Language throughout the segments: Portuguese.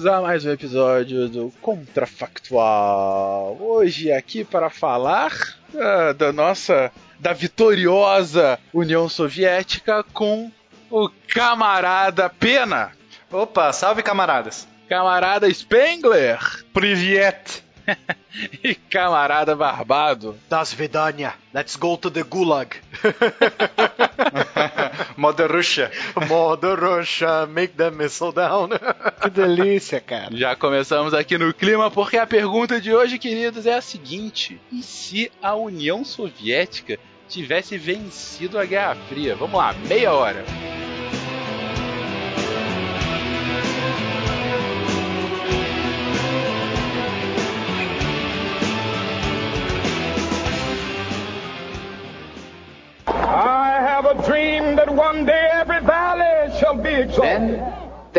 Bem-vindos a mais um episódio do Contrafactual. Hoje aqui para falar uh, da nossa, da vitoriosa União Soviética com o camarada Pena. Opa, salve camaradas. Camarada Spengler. Privet. e camarada Barbado. Das Vedanya. Let's go to the Gulag. Mother Russia. Mother Russia, make them missile down. que delícia, cara. Já começamos aqui no clima, porque a pergunta de hoje, queridos, é a seguinte: e se a União Soviética tivesse vencido a Guerra Fria? Vamos lá, meia hora.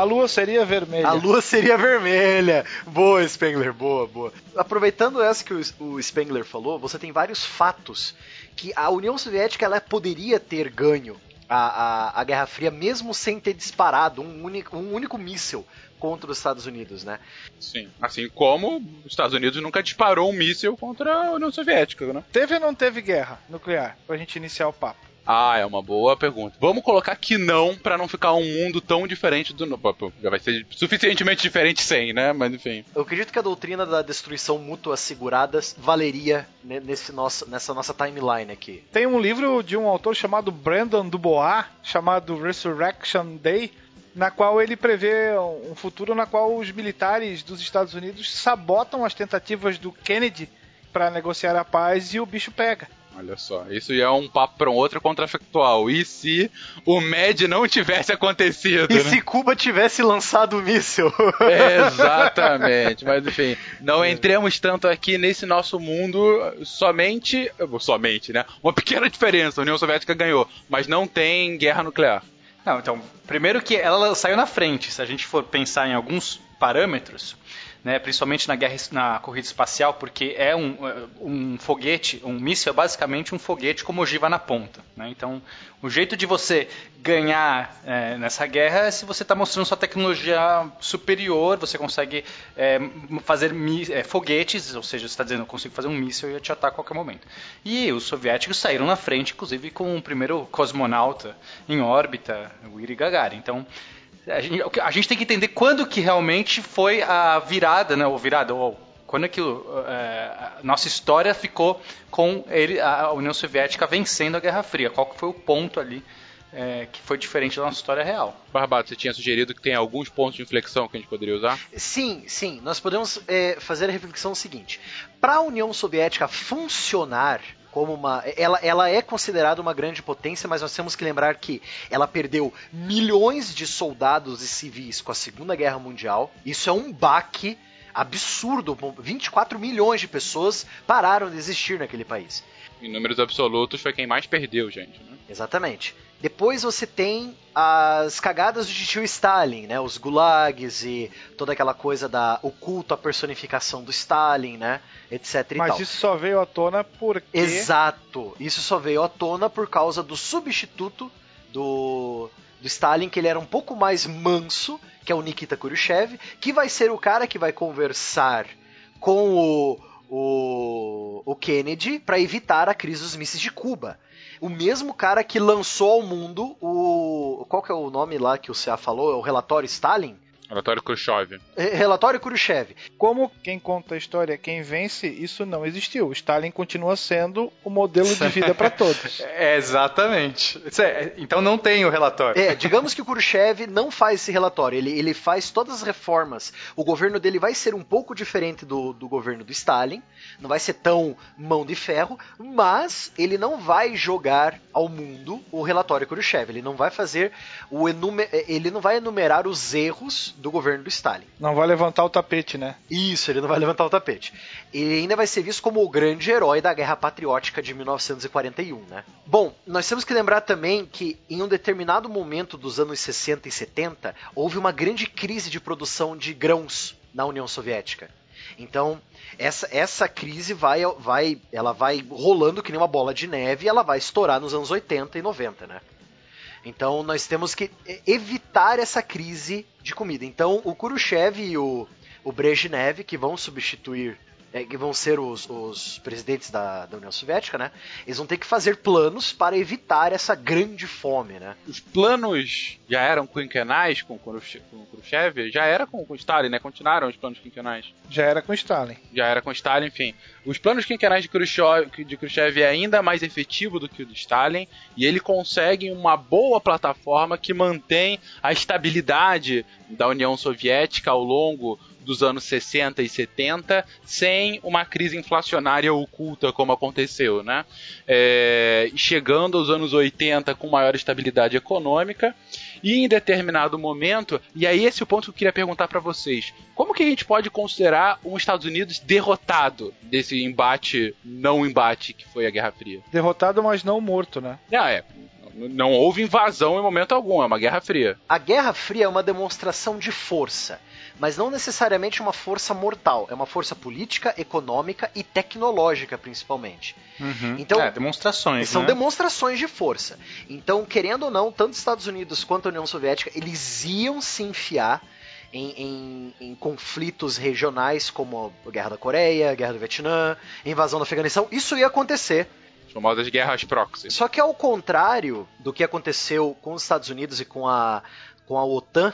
A lua seria vermelha. A lua seria vermelha. Boa, Spengler, boa, boa. Aproveitando essa que o Spengler falou, você tem vários fatos que a União Soviética ela poderia ter ganho a, a, a Guerra Fria mesmo sem ter disparado um único, um único míssil contra os Estados Unidos, né? Sim, assim como os Estados Unidos nunca disparou um míssil contra a União Soviética, né? Teve ou não teve guerra nuclear? Pra gente iniciar o papo. Ah, é uma boa pergunta. Vamos colocar que não, para não ficar um mundo tão diferente do. Já vai ser suficientemente diferente sem, né? Mas enfim. Eu acredito que a doutrina da destruição mútua assegurada valeria nesse nosso, nessa nossa timeline aqui. Tem um livro de um autor chamado Brandon Dubois, chamado Resurrection Day, na qual ele prevê um futuro na qual os militares dos Estados Unidos sabotam as tentativas do Kennedy para negociar a paz e o bicho pega. Olha só, isso já é um papo para um outro contrafactual. E se o MED não tivesse acontecido? E né? se Cuba tivesse lançado o míssil? Exatamente, mas enfim, não entremos tanto aqui nesse nosso mundo somente, somente, né? Uma pequena diferença, a União Soviética ganhou, mas não tem guerra nuclear. Não, então, primeiro que ela saiu na frente, se a gente for pensar em alguns parâmetros, né, principalmente na guerra na corrida espacial, porque é um, um foguete, um míssil é basicamente um foguete com ogiva na ponta. Né? Então, o jeito de você ganhar é, nessa guerra é se você está mostrando sua tecnologia superior, você consegue é, fazer é, foguetes, ou seja, você está dizendo, eu consigo fazer um míssil e te atacar a qualquer momento. E os soviéticos saíram na frente, inclusive com o primeiro cosmonauta em órbita, o Yuri Gagarin. Então, a gente, a gente tem que entender quando que realmente foi a virada, né? Ou virada, ou quando é que é, a nossa história ficou com ele, a União Soviética vencendo a Guerra Fria. Qual que foi o ponto ali é, que foi diferente da nossa história real. Barbato, você tinha sugerido que tem alguns pontos de inflexão que a gente poderia usar? Sim, sim. Nós podemos é, fazer a reflexão seguinte: para a União Soviética funcionar como uma. Ela, ela é considerada uma grande potência, mas nós temos que lembrar que ela perdeu milhões de soldados e civis com a Segunda Guerra Mundial. Isso é um baque absurdo. 24 milhões de pessoas pararam de existir naquele país. Em números absolutos foi quem mais perdeu, gente. Né? Exatamente. Depois você tem as cagadas do tio Stalin, né? Os gulags e toda aquela coisa da o culto à personificação do Stalin, né? Etc. Mas tal. isso só veio à tona porque. Exato. Isso só veio à tona por causa do substituto do, do Stalin, que ele era um pouco mais manso, que é o Nikita Khrushchev, que vai ser o cara que vai conversar com o, o, o Kennedy para evitar a crise dos mísseis de Cuba o mesmo cara que lançou ao mundo o. Qual que é o nome lá que o CA falou? É o relatório Stalin? Relatório Khrushchev. Relatório Khrushchev. Como quem conta a história, quem vence, isso não existiu. Stalin continua sendo o modelo de vida para todos. É, exatamente. Então não tem o relatório. É, digamos que o Khrushchev não faz esse relatório, ele, ele faz todas as reformas. O governo dele vai ser um pouco diferente do, do governo do Stalin, não vai ser tão mão de ferro, mas ele não vai jogar ao mundo o relatório Khrushchev. Ele não vai fazer o enumer... ele não vai enumerar os erros do governo do Stalin. Não vai levantar o tapete, né? Isso, ele não vai levantar o tapete. Ele ainda vai ser visto como o grande herói da Guerra Patriótica de 1941, né? Bom, nós temos que lembrar também que em um determinado momento dos anos 60 e 70, houve uma grande crise de produção de grãos na União Soviética. Então, essa, essa crise vai, vai, ela vai rolando que nem uma bola de neve e ela vai estourar nos anos 80 e 90, né? Então nós temos que evitar essa crise de comida. Então o Khrushchev e o, o Brezhnev, que vão substituir é, que vão ser os, os presidentes da, da, União Soviética, né? Eles vão ter que fazer planos para evitar essa grande fome, né? Os planos já eram quinquenais com, com Khrushchev? Já era com, com Stalin, né? Continuaram os planos quinquenais? Já era com Stalin. Já era com Stalin, enfim. Os planos quinquenais de Khrushchev, de Khrushchev é ainda mais efetivo do que o de Stalin e ele consegue uma boa plataforma que mantém a estabilidade da União Soviética ao longo dos anos 60 e 70 sem uma crise inflacionária oculta como aconteceu, né? É, chegando aos anos 80 com maior estabilidade econômica e em determinado momento, e aí esse é o ponto que eu queria perguntar para vocês, como que a gente pode considerar os Estados Unidos derrotado desse embate, não embate que foi a Guerra Fria? Derrotado, mas não morto, né? Ah, é. Não houve invasão em momento algum, é uma Guerra Fria. A Guerra Fria é uma demonstração de força mas não necessariamente uma força mortal. É uma força política, econômica e tecnológica, principalmente. Uhum. Então, é, demonstrações. São né? demonstrações de força. Então, querendo ou não, tanto os Estados Unidos quanto a União Soviética, eles iam se enfiar em, em, em, conflitos regionais como a Guerra da Coreia, a Guerra do Vietnã, a invasão do Afeganistão. Isso ia acontecer. As famosas guerras proxy. Só que ao contrário do que aconteceu com os Estados Unidos e com a, com a OTAN,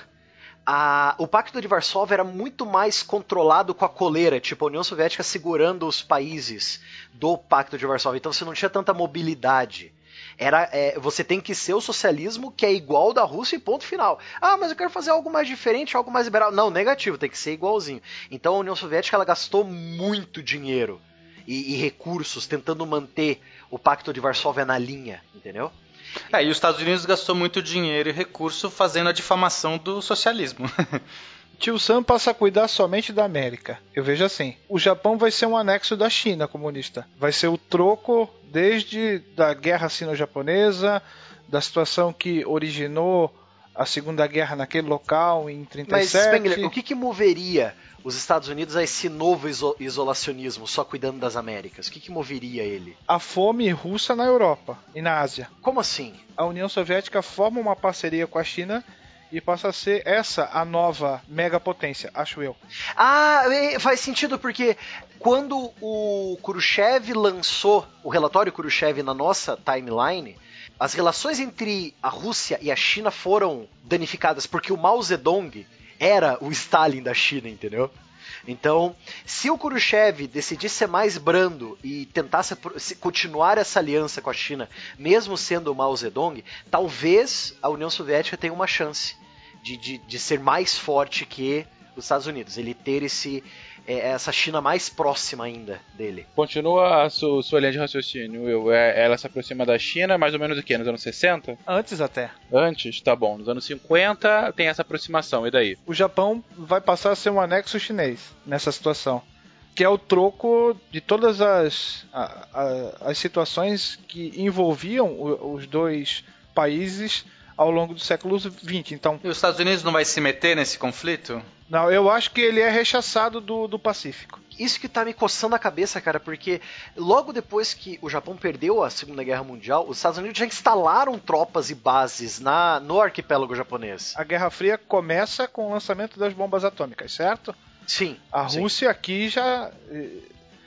a, o Pacto de Varsóvia era muito mais controlado com a coleira, tipo a União Soviética segurando os países do Pacto de Varsóvia. Então você não tinha tanta mobilidade. Era, é, você tem que ser o socialismo que é igual da Rússia e ponto final. Ah, mas eu quero fazer algo mais diferente, algo mais liberal. Não, negativo, tem que ser igualzinho. Então a União Soviética ela gastou muito dinheiro e, e recursos tentando manter o Pacto de Varsóvia na linha, entendeu? É, e os Estados Unidos gastou muito dinheiro e recurso fazendo a difamação do socialismo. Tio Sam passa a cuidar somente da América. Eu vejo assim: o Japão vai ser um anexo da China comunista. Vai ser o troco desde da guerra sino-japonesa, da situação que originou a Segunda Guerra naquele local em 37. Mas Spengler, o que, que moveria os Estados Unidos a esse novo iso isolacionismo, só cuidando das Américas? O que, que moveria ele? A fome russa na Europa e na Ásia. Como assim? A União Soviética forma uma parceria com a China e passa a ser essa a nova megapotência, acho eu. Ah, faz sentido porque quando o Khrushchev lançou o relatório Khrushchev na nossa timeline, as relações entre a Rússia e a China foram danificadas porque o Mao Zedong era o Stalin da China, entendeu? Então, se o Khrushchev decidisse ser mais brando e tentasse continuar essa aliança com a China, mesmo sendo o Mao Zedong, talvez a União Soviética tenha uma chance de, de, de ser mais forte que os Estados Unidos. Ele ter esse, é essa China mais próxima ainda dele. Continua a su, sua linha de raciocínio, Will. É, ela se aproxima da China mais ou menos o quê? Nos anos 60? Antes até. Antes? Tá bom. Nos anos 50 tem essa aproximação, e daí? O Japão vai passar a ser um anexo chinês nessa situação. Que é o troco de todas as, a, a, as situações que envolviam o, os dois países ao longo do século XX. Então, E os Estados Unidos não vai se meter nesse conflito? Não, eu acho que ele é rechaçado do, do Pacífico. Isso que tá me coçando a cabeça, cara, porque logo depois que o Japão perdeu a Segunda Guerra Mundial, os Estados Unidos já instalaram tropas e bases na, no arquipélago japonês. A Guerra Fria começa com o lançamento das bombas atômicas, certo? Sim. A sim. Rússia aqui já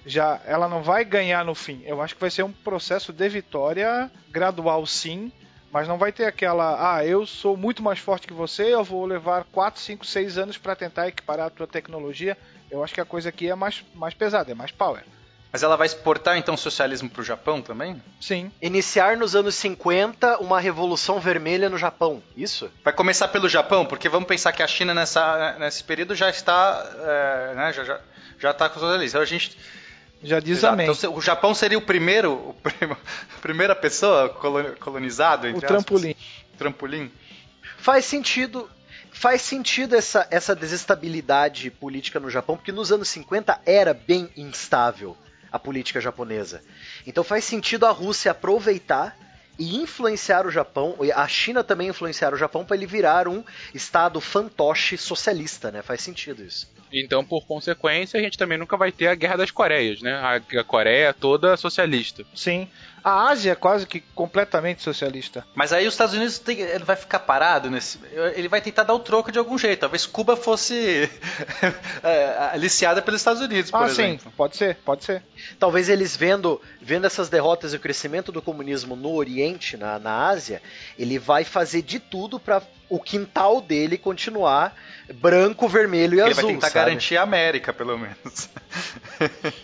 já ela não vai ganhar no fim. Eu acho que vai ser um processo de vitória gradual sim, mas não vai ter aquela, ah, eu sou muito mais forte que você, eu vou levar 4, 5, 6 anos para tentar equiparar a tua tecnologia. Eu acho que a coisa aqui é mais mais pesada, é mais power. Mas ela vai exportar então o socialismo pro Japão também? Sim. Iniciar nos anos 50 uma revolução vermelha no Japão. Isso? Vai começar pelo Japão, porque vamos pensar que a China nessa, nesse período já está, é, né, já, já, já está com o socialismo. Então a gente Já diz Exato. amém. Então, o Japão seria o primeiro, o a primeira pessoa colo- colonizado, o entre trampolim. aspas. Trampolim. Faz sentido. Faz sentido essa, essa desestabilidade política no Japão, porque nos anos 50 era bem instável a política japonesa. Então faz sentido a Rússia aproveitar e influenciar o Japão, e a China também influenciar o Japão para ele virar um estado fantoche socialista, né? Faz sentido isso. Então, por consequência, a gente também nunca vai ter a Guerra das Coreias, né? A, a Coreia toda socialista. Sim. A Ásia é quase que completamente socialista. Mas aí os Estados Unidos tem- ele vai ficar parado nesse. Ele vai tentar dar o troco de algum jeito. Talvez Cuba fosse é, aliciada pelos Estados Unidos, por ah, exemplo. sim, pode ser, pode ser. Talvez eles vendo, vendo essas derrotas e o crescimento do comunismo no Oriente, na, na Ásia, ele vai fazer de tudo para o quintal dele continuar branco, vermelho e Ele azul. vai tentar sabe? garantir a América, pelo menos.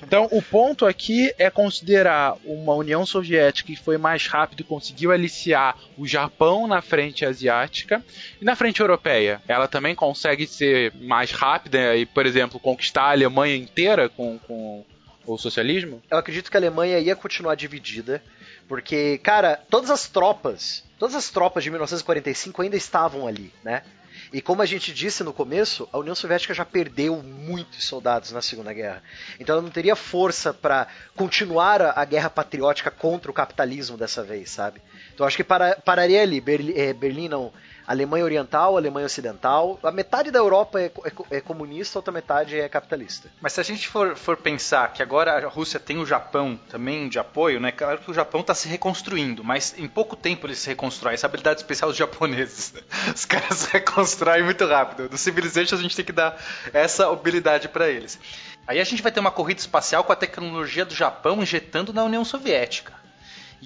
Então, o ponto aqui é considerar uma União Soviética que foi mais rápido e conseguiu aliciar o Japão na frente asiática e na frente europeia. Ela também consegue ser mais rápida e, por exemplo, conquistar a Alemanha inteira com, com o socialismo? Eu acredito que a Alemanha ia continuar dividida, porque, cara, todas as tropas, todas as tropas de 1945 ainda estavam ali, né? E como a gente disse no começo, a União Soviética já perdeu muitos soldados na Segunda Guerra. Então ela não teria força para continuar a, guerra patriótica contra o capitalismo dessa vez, sabe? Então acho que para, pararia ali. É, Berlim não. Alemanha Oriental, Alemanha Ocidental. A metade da Europa é, é é comunista, a outra metade é capitalista. Mas se a gente for, for pensar que agora a Rússia tem o Japão também de apoio, né? Claro que o Japão está se reconstruindo, mas em pouco tempo ele se reconstrói. Essa habilidade especial dos japoneses. Os caras se muito rápido. Do Civilization a gente tem que dar essa habilidade para eles. Aí a gente vai ter uma corrida espacial com a tecnologia do Japão injetando na União Soviética.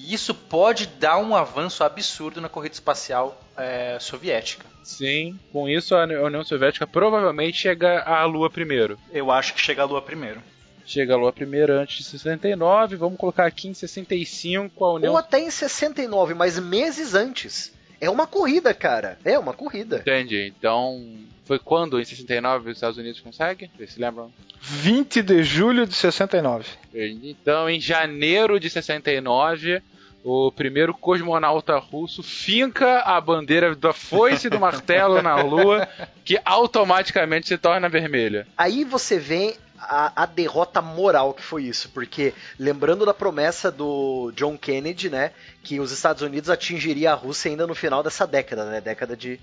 E isso pode dar um avanço absurdo na corrida espacial é, soviética. Sim, com isso a União Soviética provavelmente chega à Lua primeiro. Eu acho que chega a Lua primeiro. Chega à Lua primeiro antes de 69, vamos colocar aqui em 65 a União Ou até em 69, mas meses antes. É uma corrida, cara. É uma corrida. Entendi. Então, foi quando em 69 os Estados Unidos conseguem? Vocês se lembram? 20 de julho de 69. Então, em janeiro de 69, o primeiro cosmonauta russo finca a bandeira da foice e do martelo na Lua, que automaticamente se torna vermelha. Aí você vê a, a derrota moral que foi isso, porque lembrando da promessa do John Kennedy, né, que os Estados Unidos atingiria a Rússia ainda no final dessa década, né, década de,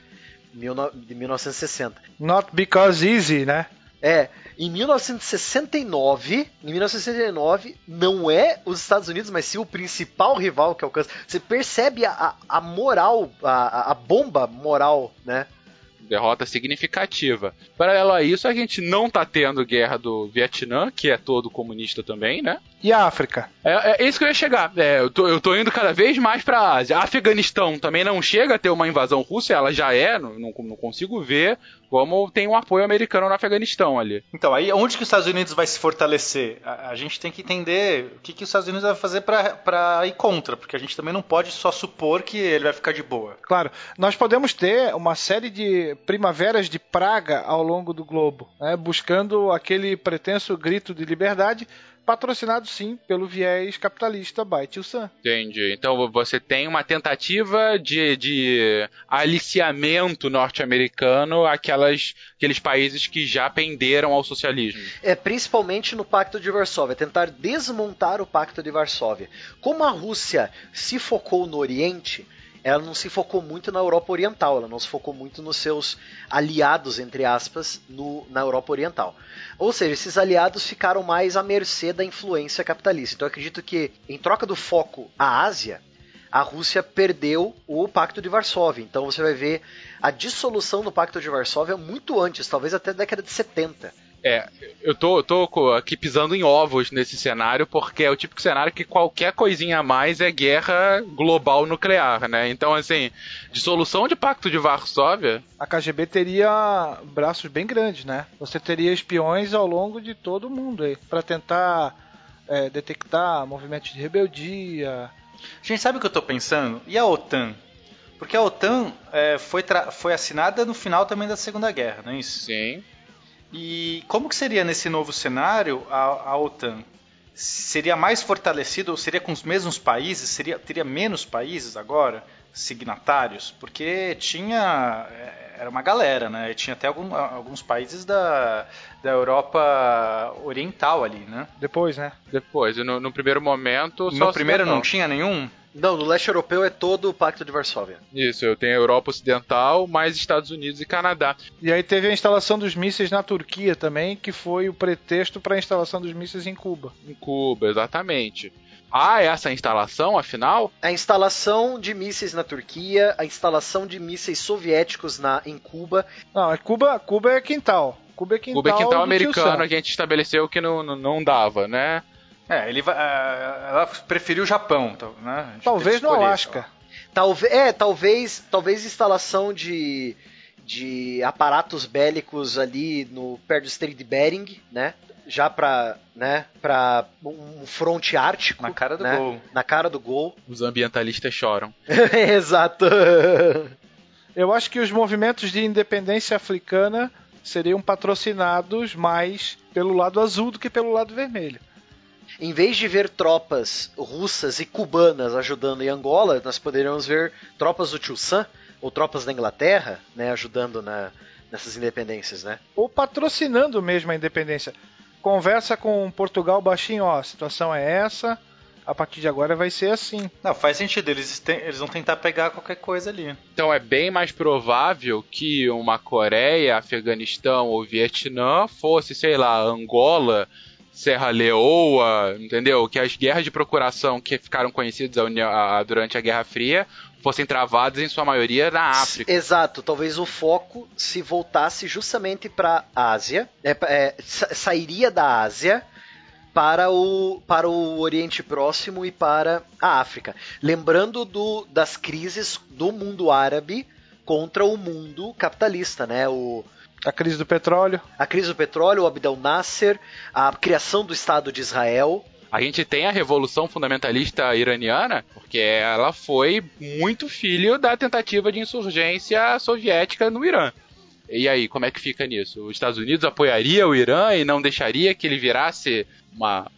mil de 1960. Not because easy, né? É, em 1969, em 1969, não é os Estados Unidos, mas sim o principal rival que alcança. Você percebe a, a, a moral, a, a bomba moral, né? Derrota significativa. Paralelo a isso, a gente não tá tendo guerra do Vietnã, que é todo comunista também, né? E a África? É, é isso que eu ia chegar. É, eu, tô, eu tô indo cada vez mais pra Ásia. Afeganistão também não chega a ter uma invasão russa, ela já é, não, não, não consigo ver como tem um apoio americano no Afeganistão ali. Então, aí onde que os Estados Unidos vai se fortalecer? A, a gente tem que entender o que, que os Estados Unidos vai fazer para ir contra, porque a gente também não pode só supor que ele vai ficar de boa. Claro, nós podemos ter uma série de primaveras de praga ao longo do globo, né, buscando aquele pretenso grito de liberdade, patrocinado sim pelo viés capitalista by Tio Sam. Entendi. Então você tem uma tentativa de, de aliciamento norte-americano àquelas, aqueles países que já penderam ao socialismo. É, principalmente no Pacto de Varsóvia, tentar desmontar o Pacto de Varsóvia. Como a Rússia se focou no Oriente, ela não se focou muito na Europa Oriental, ela não se focou muito nos seus aliados, entre aspas, no, na Europa Oriental. Ou seja, esses aliados ficaram mais à mercê da influência capitalista. Então acredito que, em troca do foco à Ásia, a Rússia perdeu o Pacto de Varsóvia. Então você vai ver a dissolução do Pacto de Varsóvia muito antes, talvez até a década de 70. É, eu tô, tô aqui pisando em ovos nesse cenário, porque é o típico cenário que qualquer coisinha a mais é guerra global nuclear, né? Então, assim, dissolução de Pacto de Varsóvia. A KGB teria braços bem grandes, né? Você teria espiões ao longo de todo o mundo aí, para tentar é, detectar movimentos de rebeldia. Gente, sabe o que eu tô pensando? E a OTAN? Porque a OTAN é, foi, foi assinada no final também da Segunda Guerra, não é isso? Sim. E como que seria nesse novo cenário a, a OTAN? Seria mais fortalecido ou seria com os mesmos países? Seria, teria menos países agora signatários? Porque tinha é, era uma galera, né? E tinha até algum, alguns países da, da Europa Oriental ali, né? Depois, né? Depois. No, no primeiro momento. No primeiro não tinha nenhum? Não, no leste europeu é todo o Pacto de Varsóvia. Isso, eu tenho a Europa Ocidental, mais Estados Unidos e Canadá. E aí teve a instalação dos mísseis na Turquia também, que foi o pretexto para a instalação dos mísseis em Cuba. Em Cuba, exatamente. Ah, essa instalação, afinal? A instalação de mísseis na Turquia, a instalação de mísseis soviéticos na, em Cuba. Não, é Cuba, Cuba é quintal. Cuba é quintal, Cuba é quintal americano, a gente estabeleceu que não, não, não dava, né? É, ele vai, é, ela preferiu o Japão, né? Talvez no Alasca. Talvez, é, talvez, talvez instalação de, de aparatos bélicos ali no perto do Strait de Bering, né? Já para, né, para um fronte ártico, na cara do né? gol. Na cara do gol. Os ambientalistas choram. Exato. Eu acho que os movimentos de independência africana seriam patrocinados mais pelo lado azul do que pelo lado vermelho em vez de ver tropas russas e cubanas ajudando em Angola, nós poderíamos ver tropas do Tio Sam ou tropas da Inglaterra, né, ajudando na, nessas independências, né? Ou patrocinando mesmo a independência. Conversa com Portugal baixinho, ó, a situação é essa, a partir de agora vai ser assim. Não, faz sentido, eles, tem, eles vão tentar pegar qualquer coisa ali. Então é bem mais provável que uma Coreia, Afeganistão ou Vietnã fosse, sei lá, Angola Serra Leoa, entendeu? Que as guerras de procuração que ficaram conhecidas durante a Guerra Fria fossem travadas em sua maioria na África. Exato, talvez o foco se voltasse justamente para a Ásia, é, é, sairia da Ásia para o, para o Oriente Próximo e para a África. Lembrando do, das crises do mundo árabe contra o mundo capitalista, né? O, a crise do petróleo. A crise do petróleo, o Abdel Nasser, a criação do Estado de Israel. A gente tem a revolução fundamentalista iraniana, porque ela foi muito filho da tentativa de insurgência soviética no Irã. E aí, como é que fica nisso? Os Estados Unidos apoiaria o Irã e não deixaria que ele virasse uma.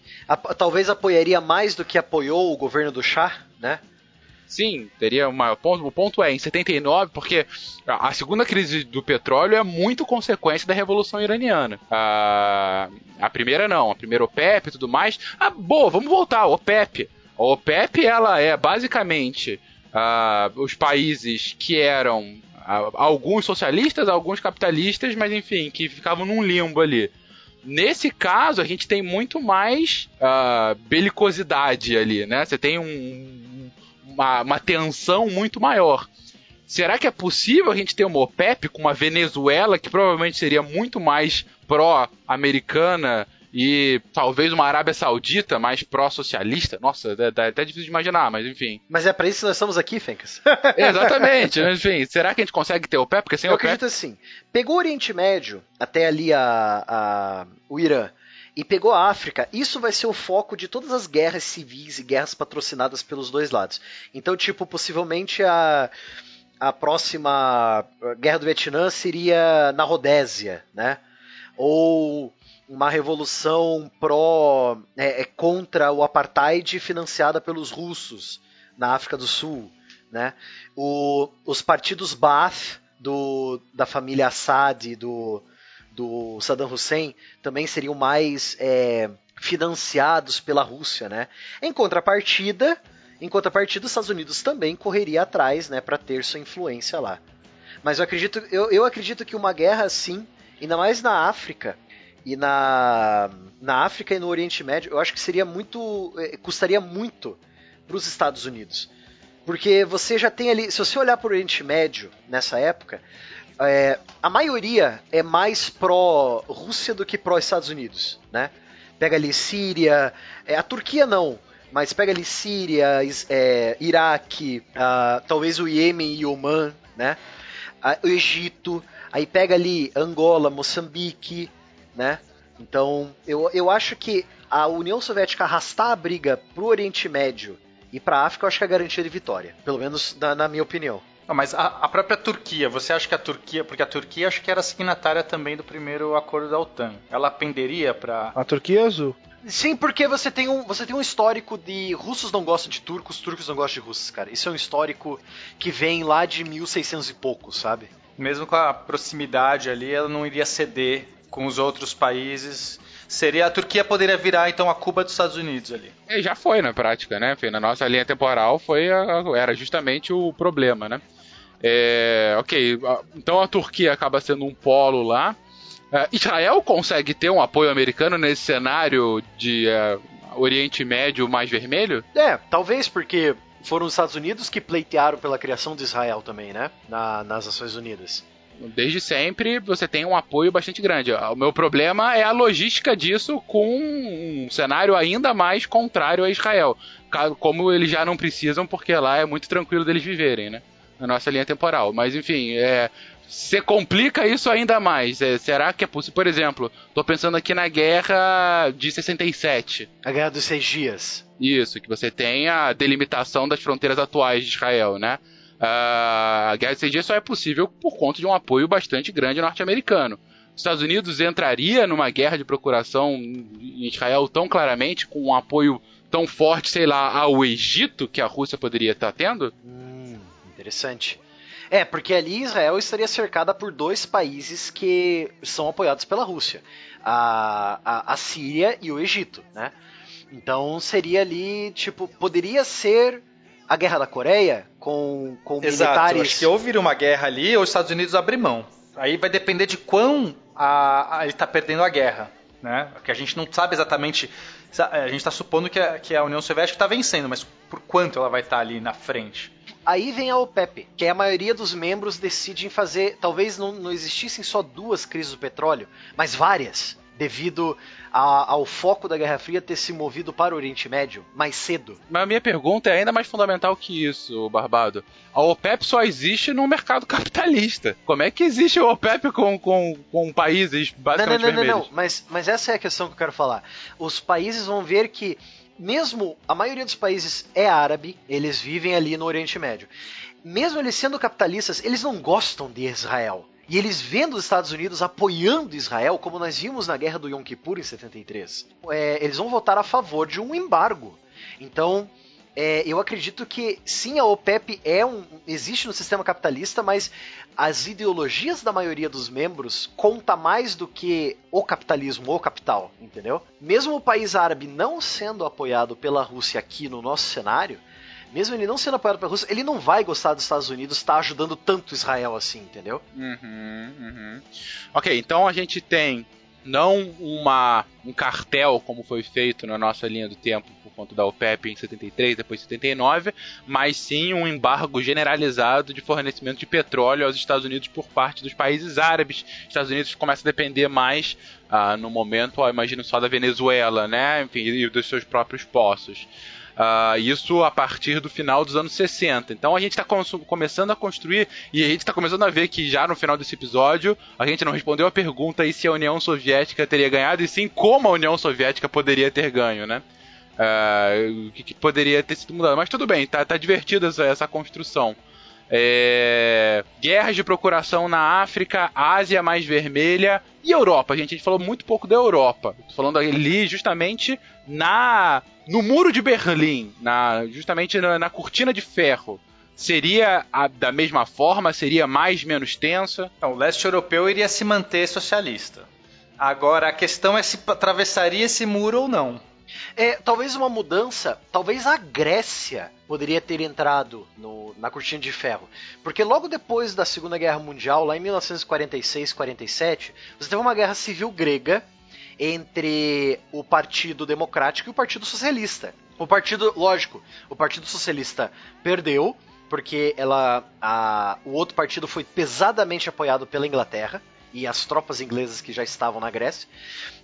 Talvez apoiaria mais do que apoiou o governo do Shah, né? Sim, teria uma. O ponto, o ponto é, em 79, porque a segunda crise do petróleo é muito consequência da Revolução Iraniana. A, a primeira não, a primeira OPEP e tudo mais. Ah, boa, vamos voltar, OPEP. A OPEP, ela é basicamente uh, os países que eram alguns socialistas, alguns capitalistas, mas enfim, que ficavam num limbo ali. Nesse caso, a gente tem muito mais uh, belicosidade ali, né? Você tem um, uma, uma tensão muito maior. Será que é possível a gente ter uma OPEP com uma Venezuela que provavelmente seria muito mais pró-americana e talvez uma Arábia Saudita mais pró-socialista. Nossa, é, é até difícil de imaginar, mas enfim. Mas é para isso que nós estamos aqui, Fencas. Exatamente, mas enfim, será que a gente consegue ter o pé? Porque sem Eu o pé. acredito assim. Pegou o Oriente Médio, até ali a, a- o Irã, e pegou a África, isso vai ser o foco de todas as guerras civis e guerras patrocinadas pelos dois lados. Então, tipo, possivelmente a, a próxima guerra do Vietnã seria na Rodésia, né? Ou uma revolução pró é, é, contra o apartheid financiada pelos russos na África do Sul, né? O- os partidos Baath do, da família Assad do, do Saddam Hussein também seriam mais é, financiados pela Rússia, né? Em contrapartida, em contrapartida, os Estados Unidos também correria atrás, né, para ter sua influência lá. Mas eu acredito, eu, eu acredito que uma guerra assim, ainda mais na África e na, na África e no Oriente Médio, eu acho que seria muito, eh, custaria muito para os Estados Unidos. Porque você já tem ali, se você olhar para o Oriente Médio nessa época, é, a maioria é mais pró-Rússia do que pró-Estados Unidos, né? Pega ali Síria, é, a Turquia não, mas pega ali Síria, é, Iraque, ah, talvez o Iêmen e Oman, né? Ah, o Egito, aí pega ali Angola, Moçambique, né? Então, eu, eu acho que a União Soviética arrastar a briga pro Oriente Médio e pra África, eu acho que é garantia de vitória. Pelo menos na, na minha opinião. Não, mas a, a própria Turquia, você acha que a Turquia, porque a Turquia acho que era signatária também do primeiro acordo da OTAN, ela penderia para A Turquia é azul. Sim, porque você tem um, você tem um histórico de russos não gostam de turcos, turcos não gostam de russos, cara. Isso é um histórico que vem lá de 1600 e pouco, sabe? mesmo com a proximidade ali, ela não iria ceder com os outros países. Seria a Turquia poderia virar então a Cuba dos Estados Unidos ali. É, já foi na prática, né? Na nossa linha temporal foi a- era justamente o problema, né? É, ok, então a Turquia acaba sendo um polo lá. É, Israel consegue ter um apoio americano nesse cenário de é, Oriente Médio mais vermelho? É, talvez porque foram os Estados Unidos que pleitearam pela criação de Israel também, né? Na- nas Nações Unidas. Desde sempre você tem um apoio bastante grande. O meu problema é a logística disso com um cenário ainda mais contrário a Israel. Como eles já não precisam, porque lá é muito tranquilo deles viverem, né? Na nossa linha temporal. Mas enfim, é. Você complica isso ainda mais. É, será que é possível? Por exemplo, tô pensando aqui na guerra de 67. A Guerra dos Seis Dias. Isso, que você tem a delimitação das fronteiras atuais de Israel, né? Ah, a guerra de seis dias só é possível por conta de um apoio bastante grande norte-americano. Os Estados Unidos entraria numa guerra de procuração em Israel tão claramente, com um apoio tão forte, sei lá, ao Egito que a Rússia poderia estar tendo? Hum, interessante. É, porque ali Israel estaria cercada por dois países que são apoiados pela Rússia: a, a, a Síria e o Egito, né? Então seria ali, tipo, poderia ser a Guerra da Coreia com, com militares. Acho que ou vira uma guerra ali, ou os Estados Unidos abrem mão. Aí vai depender de quão a, a- ele está perdendo a guerra. Né? Porque a gente não sabe exatamente. A gente está supondo que a, que a União Soviética está vencendo, mas por quanto ela vai estar ali na frente? Aí vem a OPEP, que a maioria dos membros decidem fazer. Talvez não, não existissem só duas crises do petróleo, mas várias, devido a- ao foco da Guerra Fria ter se movido para o Oriente Médio mais cedo. Mas a minha pergunta é ainda mais fundamental que isso, Barbado. A OPEP só existe no mercado capitalista. Como é que existe a OPEP com, com, com países Não, basicamente não, não, não, vermelhos? não. Mas, mas essa é a questão que eu quero falar. Os países vão ver que, mesmo a maioria dos países é árabe, eles vivem ali no Oriente Médio. Mesmo eles sendo capitalistas, eles não gostam de Israel. E eles vendo os Estados Unidos apoiando Israel, como nós vimos na guerra do Yom Kippur em 73, é, eles vão votar a favor de um embargo. Então, é, eu acredito que sim, a OPEP é um, existe no sistema capitalista, mas as ideologias da maioria dos membros conta mais do que o capitalismo, o capital, entendeu? Mesmo o país árabe não sendo apoiado pela Rússia aqui no nosso cenário, mesmo ele não sendo apoiado pela Rússia, ele não vai gostar dos Estados Unidos estar ajudando tanto Israel assim, entendeu? Uhum, uhum. Ok, então a gente tem não uma, um cartel como foi feito na nossa linha do tempo por conta da OPEP em 73, depois 79, mas sim um embargo generalizado de fornecimento de petróleo aos Estados Unidos por parte dos países árabes. Os Estados Unidos começam a depender mais ah, no momento, ó, imagino só da Venezuela, né? Enfim, e dos seus próprios poços. Uh, isso a partir do final dos anos 60. Então a gente está começando a construir e a gente está começando a ver que já no final desse episódio a gente não respondeu a pergunta aí se a União Soviética teria ganhado e sim como a União Soviética poderia ter ganho, né? Uh, o que, que, poderia ter sido mudado. Mas tudo bem, tá, tá divertida essa, essa construção. É... Guerras de procuração na África, Ásia mais vermelha e Europa. Gente, a gente falou muito pouco da Europa. Tô falando ali justamente na no muro de Berlim, na, justamente na, na cortina de ferro. Seria a, da mesma forma? Seria mais, menos tensa? Não, o leste europeu iria se manter socialista. Agora, a questão é se atravessaria esse muro ou não. É, talvez uma mudança, talvez a Grécia poderia ter entrado no, na cortina de ferro. Porque logo depois da Segunda Guerra Mundial, lá em 1946-47, você teve uma guerra civil grega entre o Partido Democrático e o Partido Socialista. O partido, lógico, o Partido Socialista perdeu, porque ela, a, o outro partido foi pesadamente apoiado pela Inglaterra e as tropas inglesas que já estavam na Grécia.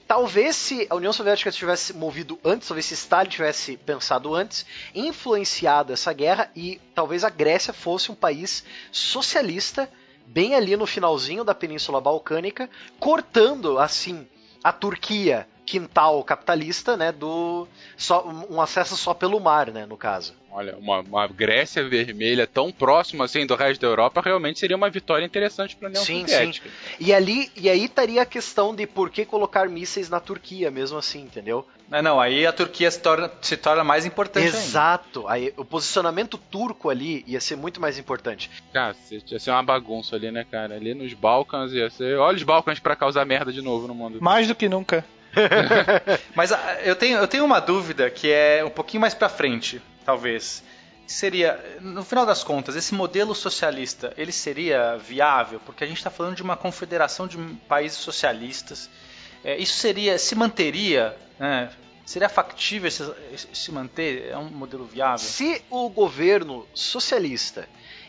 Talvez se a União Soviética tivesse movido antes, talvez se Stalin tivesse pensado antes, influenciado essa guerra e talvez a Grécia fosse um país socialista bem ali no finalzinho da Península Balcânica, cortando assim a Turquia quintal capitalista, né, do só um acesso só pelo mar, né, no caso. Olha, uma, uma Grécia vermelha tão próxima assim do resto da Europa realmente seria uma vitória interessante para a União sim, Soviética. Sim. E ali e aí estaria a questão de por que colocar mísseis na Turquia, mesmo assim, entendeu? Não, não aí a Turquia se torna, se torna mais importante Exato. Ainda. Aí o posicionamento turco ali ia ser muito mais importante. Cara, ia ser uma bagunça ali, né, cara? Ali nos Balcãs ia ser. Olha os Balcãs para causar merda de novo no mundo. Mais do que nunca. Mas ah, eu tenho, eu tenho uma dúvida que é um pouquinho mais para frente, talvez. Seria, no final das contas, esse modelo socialista, ele seria viável? Porque a gente está falando de uma confederação de países socialistas. É, isso seria, se manteria, né? Seria factível se, se manter? É um modelo viável? Se o governo socialista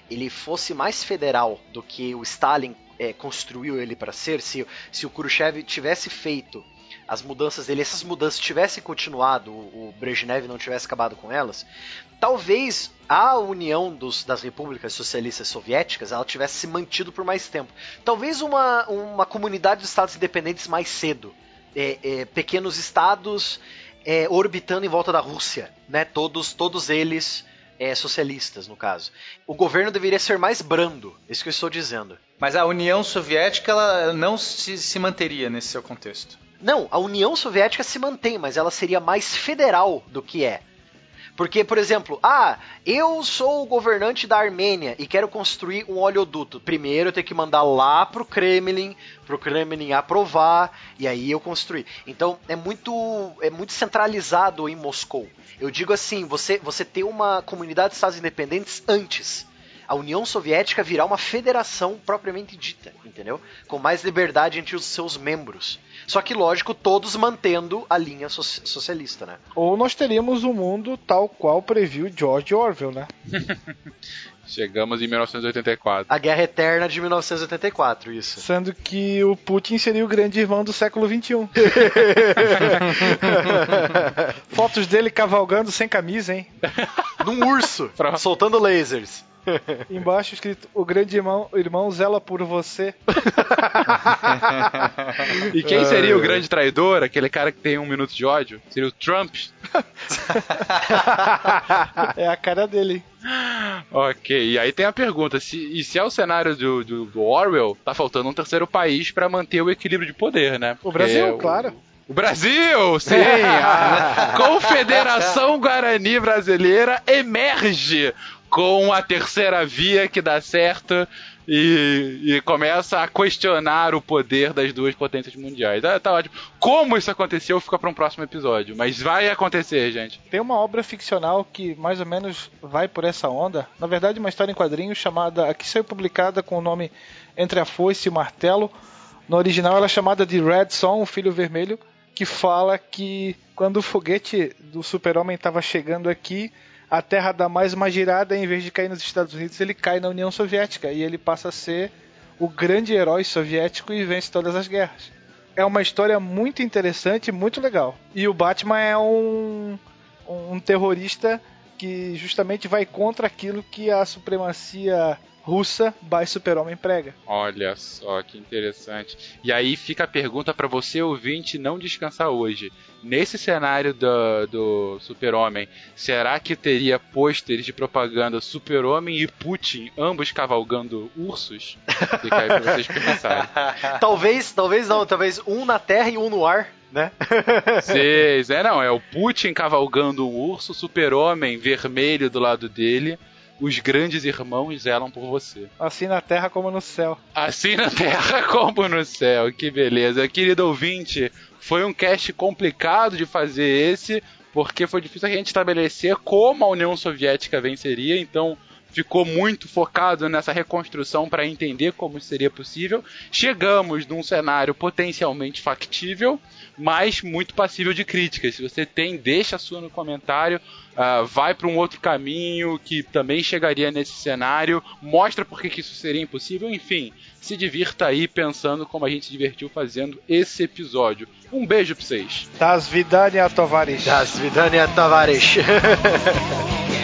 ele fosse mais federal do que o Stalin é, construiu ele para ser, se, se o Khrushchev tivesse feito as mudanças dele, essas mudanças tivessem continuado, o, Brezhnev não tivesse acabado com elas, talvez a união dos, das repúblicas socialistas soviéticas ela tivesse se mantido por mais tempo. Talvez uma, uma comunidade de estados independentes mais cedo. É, é, pequenos estados é, orbitando em volta da Rússia, né? Todos, todos eles é, socialistas, no caso. O governo deveria ser mais brando, é isso que eu estou dizendo. Mas a União Soviética ela não se, se manteria nesse seu contexto. Não, a União Soviética se mantém, mas ela seria mais federal do que é. Porque, por exemplo, ah, eu sou o governante da Armênia e quero construir um oleoduto. Primeiro eu tenho que mandar lá pro Kremlin, pro Kremlin aprovar e aí eu construir. Então é muito é muito centralizado em Moscou. Eu digo assim, você você ter uma comunidade de estados independentes antes a União Soviética virar uma federação propriamente dita, entendeu? Com mais liberdade entre os seus membros. Só que, lógico, todos mantendo a linha so socialista, né? Ou nós teríamos um mundo tal qual previu George Orwell, né? Chegamos em 1984. A Guerra Eterna de 1984, isso. Sendo que o Putin seria o grande irmão do século XXI. Fotos dele cavalgando sem camisa, hein? Num urso, soltando lasers. Embaixo escrito: O grande irmão, irmão zela por você. e quem seria o grande traidor? Aquele cara que tem um minuto de ódio? Seria o Trump? é a cara dele. Ok, e aí tem a pergunta: se, e se é o cenário do, do, do Orwell, tá faltando um terceiro país para manter o equilíbrio de poder, né? O Brasil, claro. O Brasil, sim! A Confederação Guarani Brasileira emerge com a terceira via que dá certo e, e, começa a questionar o poder das duas potências mundiais. Ah, tá ótimo. Como isso aconteceu fica para um próximo episódio, mas vai acontecer, gente. Tem uma obra ficcional que mais ou menos vai por essa onda. Na verdade, uma história em quadrinhos chamada, aqui saiu publicada com o nome Entre a Foice e o Martelo, No original ela é chamada de Red Son, o Filho Vermelho, que fala que quando o foguete do Super-Homem estava chegando aqui, a Terra dá mais uma girada, e em vez de cair nos Estados Unidos, ele cai na União Soviética e ele passa a ser o grande herói soviético e vence todas as guerras. É uma história muito interessante, muito legal. E o Batman é um, um terrorista que justamente vai contra aquilo que a supremacia russa by Super-Homem prega. Olha só que interessante. E aí fica a pergunta para você, ouvinte, não descansar hoje. Nesse cenário do, do Super-Homem, será que teria pôsteres de propaganda Super-Homem e Putin, ambos cavalgando ursos? Fica aí pra vocês pensarem. talvez, talvez não, talvez um na terra e um no ar né? Seis, é não, é o Putin cavalgando o urso, super-homem vermelho do lado dele, os grandes irmãos zelam por você. Assim na terra como no céu. Assim na terra como no céu, que beleza. Querido ouvinte, foi um cast complicado de fazer esse, porque foi difícil a gente estabelecer como a União Soviética venceria, então ficou muito focado nessa reconstrução para entender como seria possível. Chegamos num cenário potencialmente factível, mas muito passível de críticas. Se você tem, deixa a sua no comentário. Uh, vai para um outro caminho que também chegaria nesse cenário, mostra por que isso seria impossível, enfim, se divirta aí pensando como a gente se divertiu fazendo esse episódio. Um beijo para vocês. Das Vidania Tovares. Das Vidania Tovares.